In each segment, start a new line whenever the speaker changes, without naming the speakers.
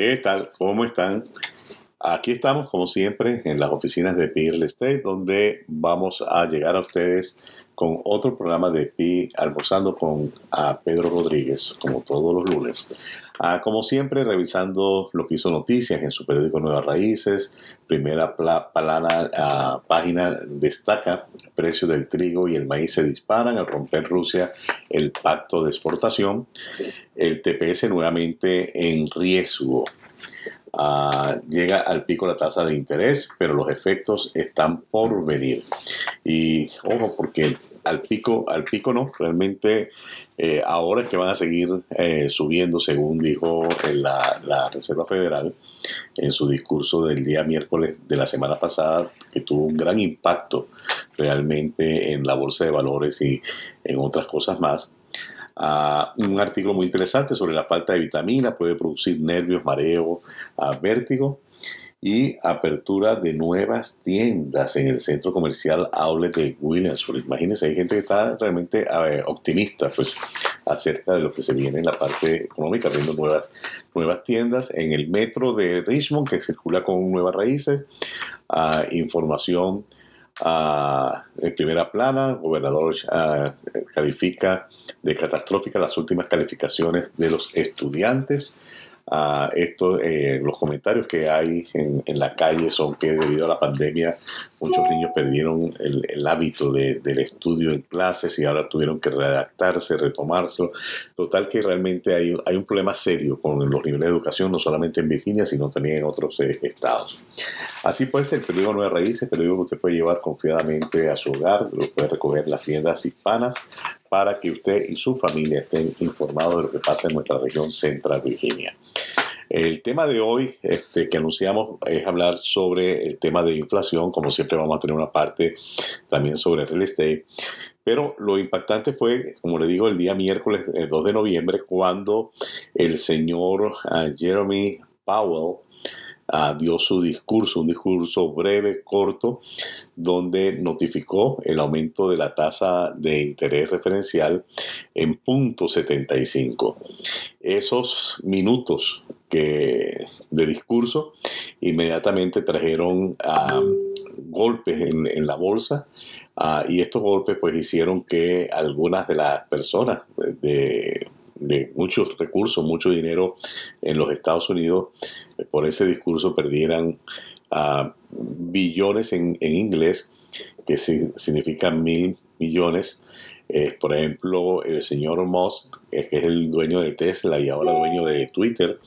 ¿Qué tal? ¿Cómo están? Aquí estamos, como siempre, en las oficinas de Pi Real Estate, donde vamos a llegar a ustedes con otro programa de Pi Almorzando con Pedro Rodríguez, como todos los lunes. Ah, como siempre, revisando lo que hizo noticias en su periódico Nuevas Raíces. Primera ah, página destaca el precio del trigo y el maíz se disparan al romper Rusia el pacto de exportación. El TPS nuevamente en riesgo. Ah, llega al pico la tasa de interés, pero los efectos están por venir. Y ojo, porque al pico, al pico no, realmente eh, ahora es que van a seguir eh, subiendo, según dijo la, la, Reserva Federal en su discurso del día miércoles de la semana pasada, que tuvo un gran impacto realmente en la bolsa de valores y en otras cosas más. Un artículo muy interesante sobre la falta de vitamina, puede producir nervios, mareo, uh, vértigo y apertura de nuevas tiendas en el centro comercial Outlet de Williamsburg. Imagínense, hay gente que está realmente optimista pues, acerca de lo que se viene en la parte económica, abriendo nuevas, nuevas tiendas en el metro de Richmond, que circula con nuevas raíces, uh, información en primera plana, el gobernador califica de catastrófica las últimas calificaciones de los estudiantes esto, eh, los comentarios que hay en, la calle son que debido a la pandemia muchos niños perdieron el, hábito del estudio en clases y ahora tuvieron que redactarse, retomarse. Total que realmente hay, hay un problema serio con los niveles de educación, no solamente en Virginia, sino también en otros eh, estados. Así pues, el periódico Nueva Raíces, el periódico que usted puede llevar confiadamente a su hogar, lo puede recoger en las tiendas hispanas para que usted y su familia estén informados de lo que pasa en nuestra región central Virginia. El tema de hoy este, que anunciamos es hablar sobre el tema de inflación. Como siempre vamos a tener una parte también sobre real estate. Pero lo impactante fue, como le digo, el día miércoles 2 eh, de noviembre, cuando el señor ah, Jeremy Powell dio su discurso, un discurso breve, corto, donde notificó el aumento de la tasa de interés referencial en punto 75. Esos minutos que, de discurso inmediatamente trajeron golpes en, la bolsa y estos golpes pues hicieron que algunas de las personas de de muchos recursos, mucho dinero en los Estados Unidos, eh, por ese discurso perdieran uh, billones en, en, inglés, que significa mil millones. Eh, por ejemplo, el señor Musk, que es el dueño de Tesla y ahora dueño de Twitter,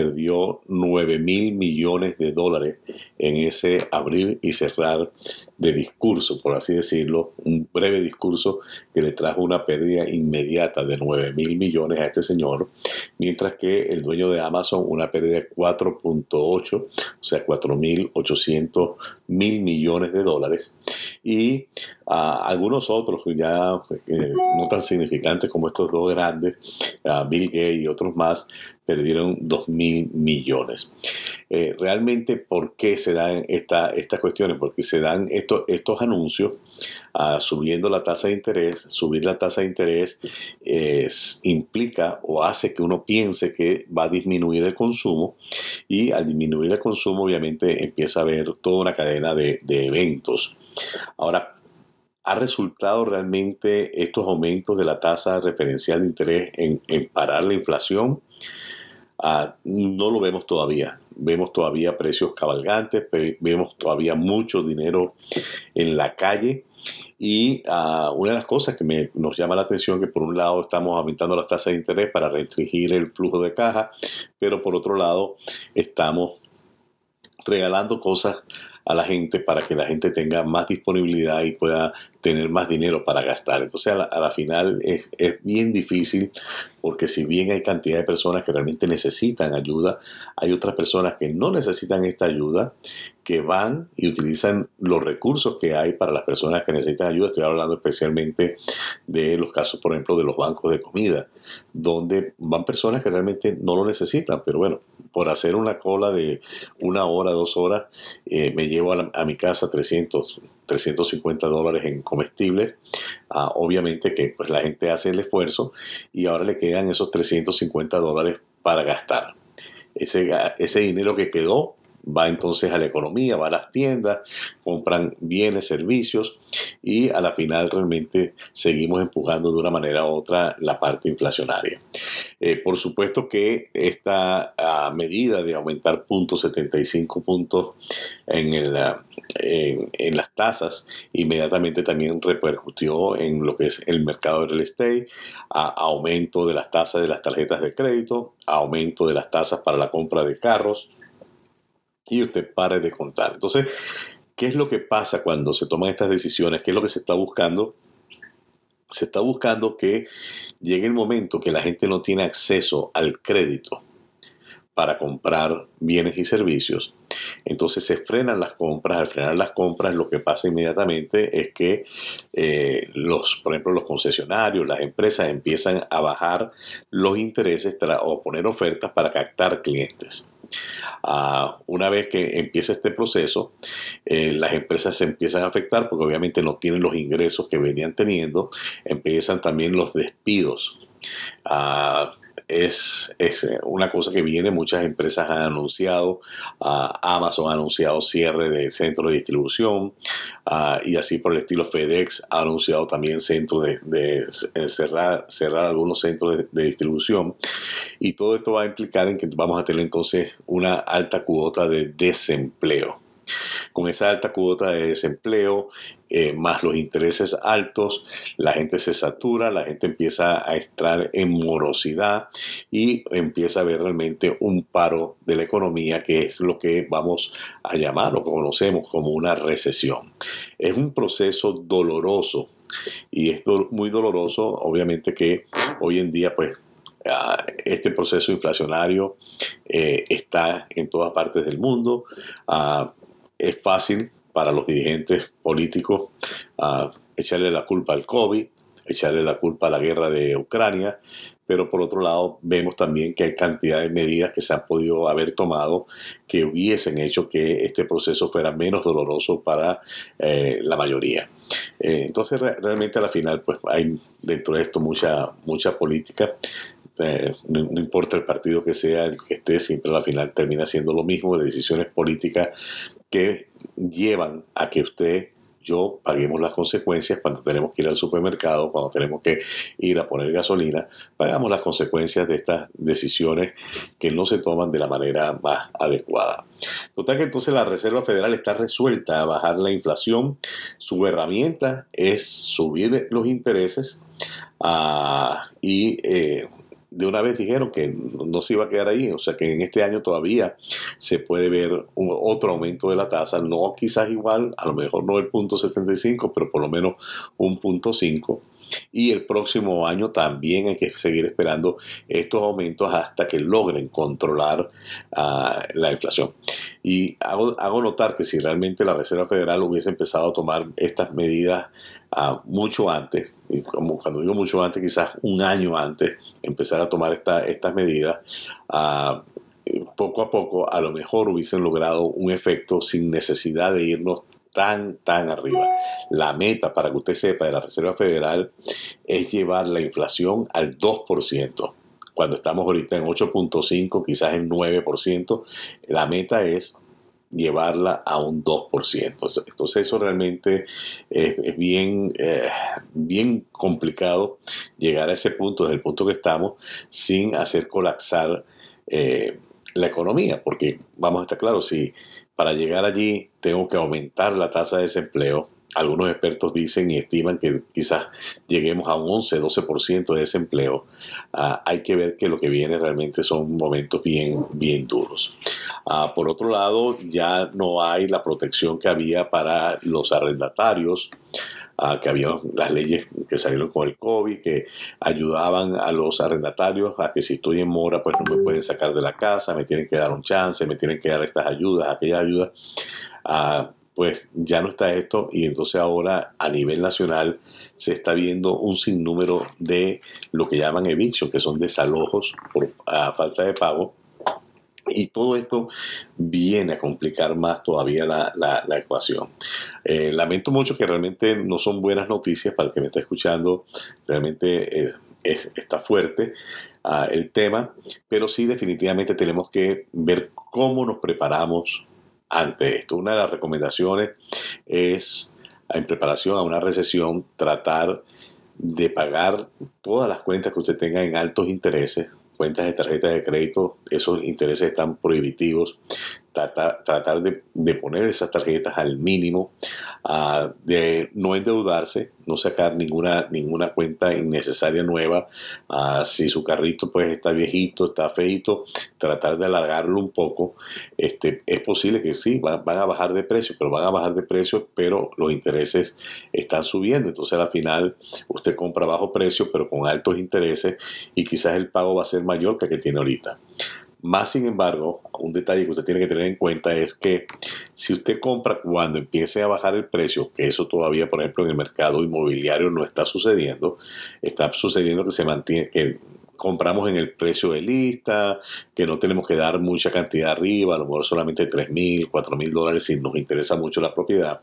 perdió 9 mil millones de dólares en ese abrir y cerrar de discurso, por así decirlo, un breve discurso que le trajo una pérdida inmediata de 9 mil millones a este señor, mientras que el dueño de Amazon una pérdida de 4.8, o sea, 4 mil 800 mil millones de dólares, y ah, algunos otros ya eh, no tan significantes como estos dos grandes, ah, Bill Gates y otros más, perdieron 2 mil millones. Eh, realmente, ¿por qué se dan esta, estas cuestiones? Porque se dan estos, estos anuncios uh, subiendo la tasa de interés. Subir la tasa de interés implica o hace que uno piense que va a disminuir el consumo y al disminuir el consumo obviamente empieza a haber toda una cadena de, de eventos. Ahora, ¿Ha resultado realmente estos aumentos de la tasa referencial de interés en, parar la inflación? Ah, no lo vemos todavía. Vemos todavía precios cabalgantes, vemos todavía mucho dinero en la calle. Y uh, una de las cosas que nos llama la atención que por un lado estamos aumentando las tasas de interés para restringir el flujo de caja, pero por otro lado estamos regalando cosas a la gente para que la gente tenga más disponibilidad y pueda tener más dinero para gastar. Entonces a la, final es, es, bien difícil porque si bien hay cantidad de personas que realmente necesitan ayuda, hay otras personas que no necesitan esta ayuda, que van y utilizan los recursos que hay para las personas que necesitan ayuda. Estoy hablando especialmente de los casos, por ejemplo, de los bancos de comida, donde van personas que realmente no lo necesitan, pero bueno, por hacer una cola de una hora, dos horas, eh, me llevo a, mi casa 300, 350 dólares en comestibles. Ah, obviamente que pues, la gente hace el esfuerzo y ahora le quedan esos 350 dólares para gastar. ese dinero que quedó va entonces a la economía, va a las tiendas, compran bienes, servicios y a la final realmente seguimos empujando de una manera u otra la parte inflacionaria. Eh, por supuesto que esta ah, medida de aumentar 0.75 puntos en, el, ah, en, las tasas inmediatamente también repercutió en lo que es el mercado de real estate, aumento de las tasas de las tarjetas de crédito, aumento de las tasas para la compra de carros, y usted pare de contar. Entonces, ¿qué es lo que pasa cuando se toman estas decisiones? ¿Qué es lo que se está buscando? Se está buscando que llegue el momento que la gente no tiene acceso al crédito para comprar bienes y servicios. Entonces se frenan las compras. Al frenar las compras, lo que pasa inmediatamente es que eh, los, por ejemplo, los concesionarios, las empresas empiezan a bajar los intereses o poner ofertas para captar clientes. Ah, una vez que empieza este proceso, eh, las empresas se empiezan a afectar porque obviamente no tienen los ingresos que venían teniendo, empiezan también los despidos. Ah, es, es, una cosa que viene, muchas empresas han anunciado, uh, Amazon ha anunciado cierre de centros de distribución uh, y así por el estilo FedEx ha anunciado también centro de, de cerrar, cerrar algunos centros de, distribución y todo esto va a implicar en que vamos a tener entonces una alta cuota de desempleo. Con esa alta cuota de desempleo, eh, más los intereses altos, la gente se satura, la gente empieza a entrar en morosidad y empieza a ver realmente un paro de la economía que es lo que vamos a llamar o conocemos como una recesión. Es un proceso doloroso y esto muy doloroso, obviamente que hoy en día pues ah, este proceso inflacionario eh, está en todas partes del mundo. Ah, es fácil para los dirigentes políticos uh, echarle la culpa al COVID, echarle la culpa a la guerra de Ucrania, pero por otro lado vemos también que hay cantidad de medidas que se han podido haber tomado que hubiesen hecho que este proceso fuera menos doloroso para eh, la mayoría. Eh, entonces realmente a la final pues hay dentro de esto mucha, mucha política eh, no, importa el partido que sea el que esté, siempre la final termina siendo lo mismo, de decisiones políticas que llevan a que usted, yo, paguemos las consecuencias cuando tenemos que ir al supermercado, cuando tenemos que ir a poner gasolina, pagamos las consecuencias de estas decisiones que no se toman de la manera más adecuada. Total que entonces la Reserva Federal está resuelta a bajar la inflación. Su herramienta es subir los intereses uh, y eh, de una vez dijeron que no se iba a quedar ahí, o sea que en este año todavía se puede ver otro aumento de la tasa, no quizás igual, a lo mejor no el punto 75, pero por lo menos un punto 5. Y el próximo año también hay que seguir esperando estos aumentos hasta que logren controlar uh, la inflación. Y hago, notar que si realmente la Reserva Federal hubiese empezado a tomar estas medidas uh, mucho antes, y como cuando digo mucho antes, quizás un año antes, empezar a tomar esta, estas medidas, uh, poco a poco a lo mejor hubiesen logrado un efecto sin necesidad de irnos tan, tan arriba. La meta, para que usted sepa, de la Reserva Federal es llevar la inflación al 2%. Cuando estamos ahorita en 8.5, quizás en 9%, la meta es llevarla a un 2%. Entonces eso realmente es, bien, eh, bien complicado llegar a ese punto, desde el punto que estamos, sin hacer colapsar eh, la economía, porque vamos a estar claros, si para llegar allí tengo que aumentar la tasa de desempleo. Algunos expertos dicen y estiman que quizás lleguemos a un 11, 12% de desempleo. Uh, hay que ver que lo que viene realmente son momentos bien, bien duros. Uh, por otro lado, ya no hay la protección que había para los arrendatarios que había las leyes que salieron con el COVID, que ayudaban a los arrendatarios a que si estoy en mora, pues no me pueden sacar de la casa, me tienen que dar un chance, me tienen que dar estas ayudas, aquellas ayudas. Ah, pues ya no está esto y entonces ahora a nivel nacional se está viendo un sinnúmero de lo que llaman eviction, que son desalojos por falta de pago y todo esto viene a complicar más todavía la, la, ecuación. Eh, lamento mucho que realmente no son buenas noticias para el que me está escuchando, realmente está fuerte. ah, el tema, pero sí definitivamente tenemos que ver cómo nos preparamos ante esto. Una de las recomendaciones es, en preparación a una recesión, tratar de pagar todas las cuentas que usted tenga en altos intereses, cuentas de tarjeta de crédito, esos intereses están prohibitivos tratar, de, poner esas tarjetas al mínimo, ah, de no endeudarse, no sacar ninguna, ninguna cuenta innecesaria nueva. Ah, si su carrito pues está viejito, está feito, tratar de alargarlo un poco. Este, es posible que sí, van, a bajar de precio, pero van a bajar de precio, pero los intereses están subiendo. Entonces al final usted compra bajo precio, pero con altos intereses y quizás el pago va a ser mayor que el que tiene ahorita. Más sin embargo, un detalle que usted tiene que tener en cuenta es que si usted compra cuando empiece a bajar el precio, que eso todavía, por ejemplo, en el mercado inmobiliario no está sucediendo, está sucediendo que se mantiene, que compramos en el precio de lista, que no tenemos que dar mucha cantidad arriba, a lo mejor solamente 3 mil, 4 mil dólares si nos interesa mucho la propiedad.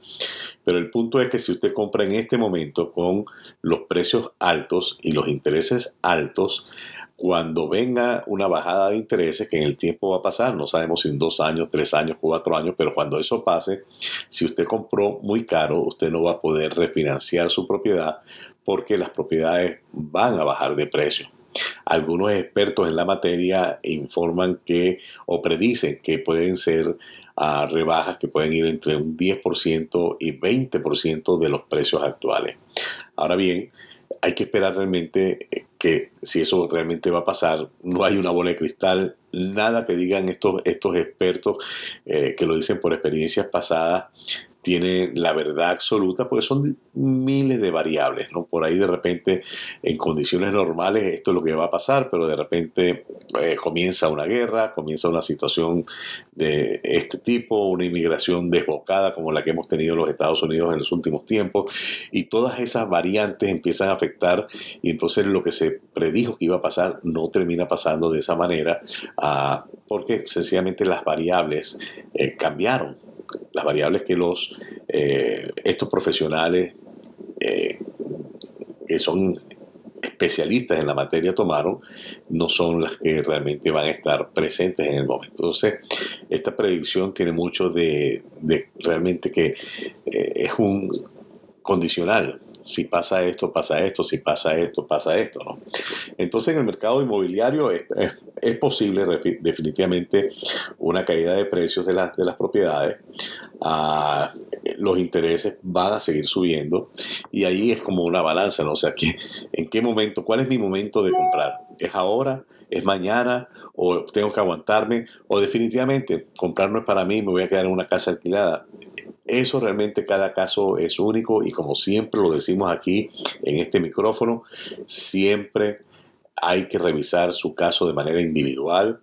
Pero el punto es que si usted compra en este momento con los precios altos y los intereses altos, cuando venga una bajada de intereses, que en el tiempo va a pasar, no sabemos si en dos años, tres años, cuatro años, pero cuando eso pase, si usted compró muy caro, usted no va a poder refinanciar su propiedad porque las propiedades van a bajar de precio. Algunos expertos en la materia informan que o predicen que pueden ser ah, rebajas que pueden ir entre un 10% y 20% de los precios actuales. Ahora bien, hay que esperar realmente eh, que si eso realmente va a pasar, no hay una bola de cristal, nada que digan estos, estos expertos eh, que lo dicen por experiencias pasadas tiene la verdad absoluta, porque son miles de variables, ¿no? Por ahí de repente, en condiciones normales, esto es lo que va a pasar, pero de repente eh, comienza una guerra, comienza una situación de este tipo, una inmigración desbocada como la que hemos tenido en los Estados Unidos en los últimos tiempos, y todas esas variantes empiezan a afectar, y entonces lo que se predijo que iba a pasar no termina pasando de esa manera, ah, porque sencillamente las variables eh, cambiaron las variables que los, eh, estos profesionales eh, que son especialistas en la materia tomaron no son las que realmente van a estar presentes en el momento. Entonces, esta predicción tiene mucho de, realmente que eh, es un condicional si pasa esto, pasa esto, si pasa esto, pasa esto, ¿no? Entonces en el mercado inmobiliario es, posible definitivamente una caída de precios de las, de las propiedades, ah, los intereses van a seguir subiendo y ahí es como una balanza, ¿no? O sea, ¿en qué momento, cuál es mi momento de comprar? ¿Es ahora? ¿Es mañana? ¿O tengo que aguantarme? ¿O definitivamente comprar no es para mí, me voy a quedar en una casa alquilada? Eso realmente cada caso es único y como siempre lo decimos aquí en este micrófono, siempre hay que revisar su caso de manera individual.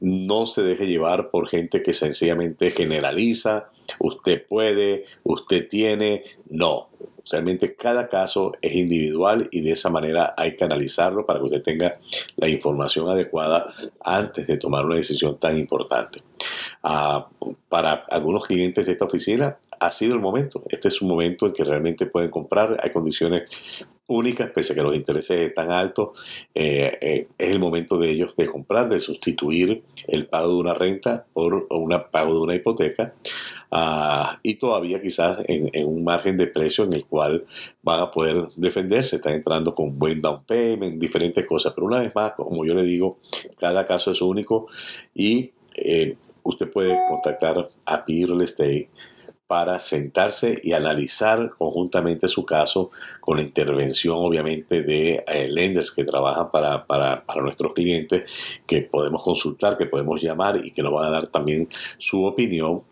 No se deje llevar por gente que sencillamente generaliza, usted puede, usted tiene, no. Realmente cada caso es individual y de esa manera hay que analizarlo para que usted tenga la información adecuada antes de tomar una decisión tan importante. Ah, para algunos clientes de esta oficina ha sido el momento. Este es un momento en que realmente pueden comprar. Hay condiciones únicas, pese a que los intereses están altos. Eh, eh, es el momento de ellos de comprar, de sustituir el pago de una renta por un pago de una hipoteca. Ah, y todavía quizás en, un margen de precio en el cual van a poder defenderse, están entrando con buen down payment, diferentes cosas, pero una vez más, como yo le digo, cada caso es único y eh, usted puede contactar a P Real Estate para sentarse y analizar conjuntamente su caso con la intervención obviamente de eh, lenders que trabajan para, para, nuestros clientes, que podemos consultar, que podemos llamar y que nos van a dar también su opinión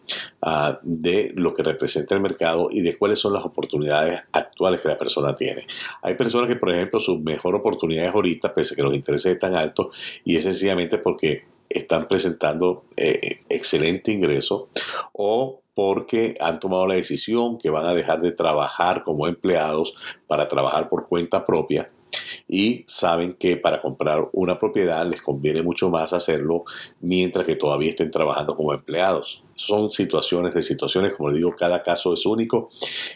ah, de lo que representa el mercado y de cuáles son las oportunidades actuales que la persona tiene. Hay personas que, por ejemplo, su mejor oportunidad es ahorita, pese a que los intereses están altos, y es sencillamente porque están presentando eh, excelente ingreso o porque han tomado la decisión que van a dejar de trabajar como empleados para trabajar por cuenta propia y saben que para comprar una propiedad les conviene mucho más hacerlo mientras que todavía estén trabajando como empleados. Son situaciones de situaciones, como les digo, cada caso es único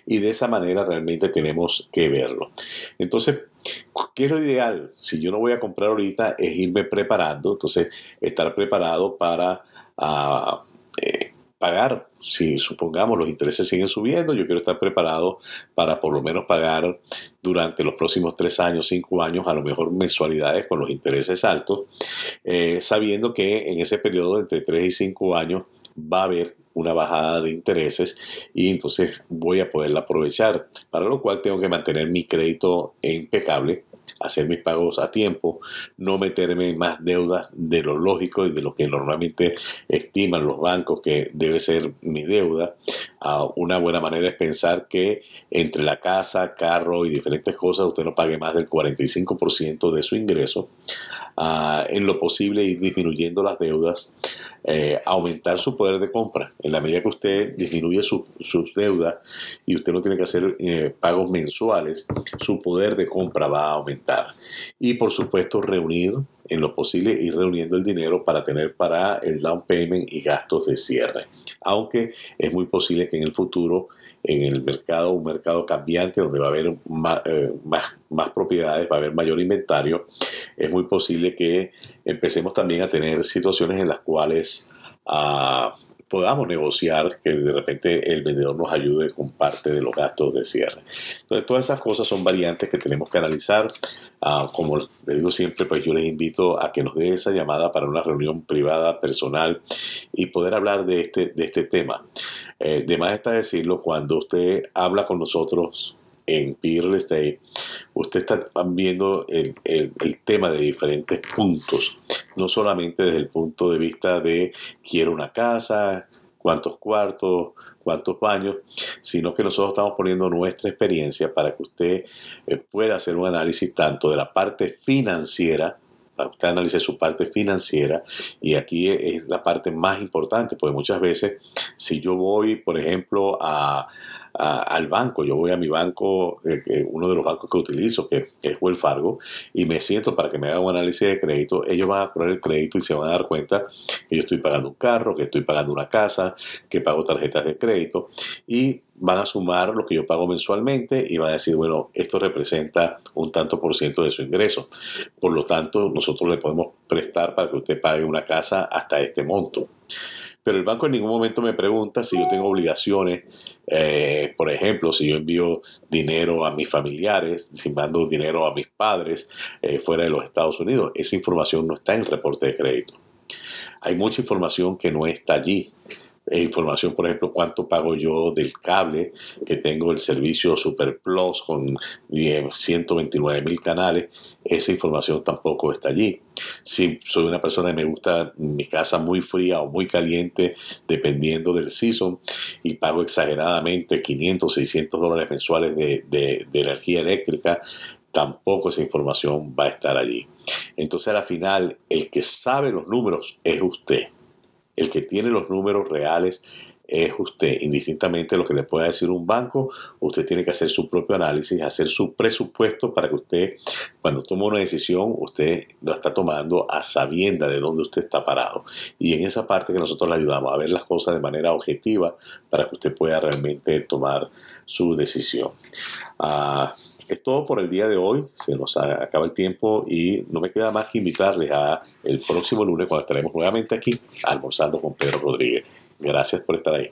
y de esa manera realmente tenemos que verlo. Entonces, ¿qué es lo ideal? Si yo no voy a comprar ahorita, es irme preparando, entonces estar preparado para... Ah, eh, pagar, si supongamos los intereses siguen subiendo, yo quiero estar preparado para por lo menos pagar durante los próximos tres años, cinco años, a lo mejor mensualidades con los intereses altos, eh, sabiendo que en ese periodo entre tres y cinco años va a haber una bajada de intereses y entonces voy a poderla aprovechar, para lo cual tengo que mantener mi crédito impecable hacer mis pagos a tiempo, no meterme en más deudas de lo lógico y de lo que normalmente estiman los bancos que debe ser mi deuda. Uh, una buena manera es pensar que entre la casa, carro y diferentes cosas usted no pague más del 45% de su ingreso. Uh, en lo posible ir disminuyendo las deudas eh, aumentar su poder de compra. En la medida que usted disminuye sus deudas y usted no tiene que hacer eh, pagos mensuales, su poder de compra va a aumentar. Y por supuesto, reunir en lo posible, ir reuniendo el dinero para tener para el down payment y gastos de cierre. Aunque es muy posible que en el futuro en el mercado, un mercado cambiante donde va a haber más, eh, más, propiedades, va a haber mayor inventario, es muy posible que empecemos también a tener situaciones en las cuales ah, podamos negociar que de repente el vendedor nos ayude con parte de los gastos de cierre. Entonces, todas esas cosas son variantes que tenemos que analizar. Ah, como les digo siempre, pues yo les invito a que nos dé esa llamada para una reunión privada, personal y poder hablar de este, de este tema. Eh, de está decirlo, cuando usted habla con nosotros en Peer Estate, usted está viendo el, el, el, tema de diferentes puntos, no solamente desde el punto de vista de quiero una casa, cuántos cuartos, cuántos baños, sino que nosotros estamos poniendo nuestra experiencia para que usted eh, pueda hacer un análisis tanto de la parte financiera, usted analice su parte financiera y aquí es la parte más importante, porque muchas veces si yo voy, por ejemplo, a, al banco. Yo voy a mi banco, eh, uno de los bancos que utilizo, que, es Wells Fargo, y me siento para que me hagan un análisis de crédito. Ellos van a poner el crédito y se van a dar cuenta que yo estoy pagando un carro, que estoy pagando una casa, que pago tarjetas de crédito y van a sumar lo que yo pago mensualmente y van a decir, bueno, esto representa un tanto por ciento de su ingreso. Por lo tanto, nosotros le podemos prestar para que usted pague una casa hasta este monto. Pero el banco en ningún momento me pregunta si yo tengo obligaciones, eh, por ejemplo, si yo envío dinero a mis familiares, si mando dinero a mis padres eh, fuera de los Estados Unidos. Esa información no está en el reporte de crédito. Hay mucha información que no está allí. Eh, información, por ejemplo, cuánto pago yo del cable, que tengo el servicio Super Plus con 129 mil canales, esa información tampoco está allí. Si soy una persona que me gusta mi casa muy fría o muy caliente, dependiendo del season, y pago exageradamente 500, 600 dólares mensuales de, de energía eléctrica, tampoco esa información va a estar allí. Entonces, a la final, el que sabe los números es usted. El que tiene los números reales es usted. Indistintamente de lo que le pueda decir un banco, usted tiene que hacer su propio análisis, hacer su presupuesto para que usted, cuando toma una decisión, usted lo está tomando a sabienda de dónde usted está parado. Y en esa parte que nosotros le ayudamos a ver las cosas de manera objetiva para que usted pueda realmente tomar su decisión. Ah, es todo por el día de hoy. Se nos acaba el tiempo y no me queda más que invitarles a el próximo lunes cuando estaremos nuevamente aquí almorzando con Pedro Rodríguez. Gracias por estar ahí.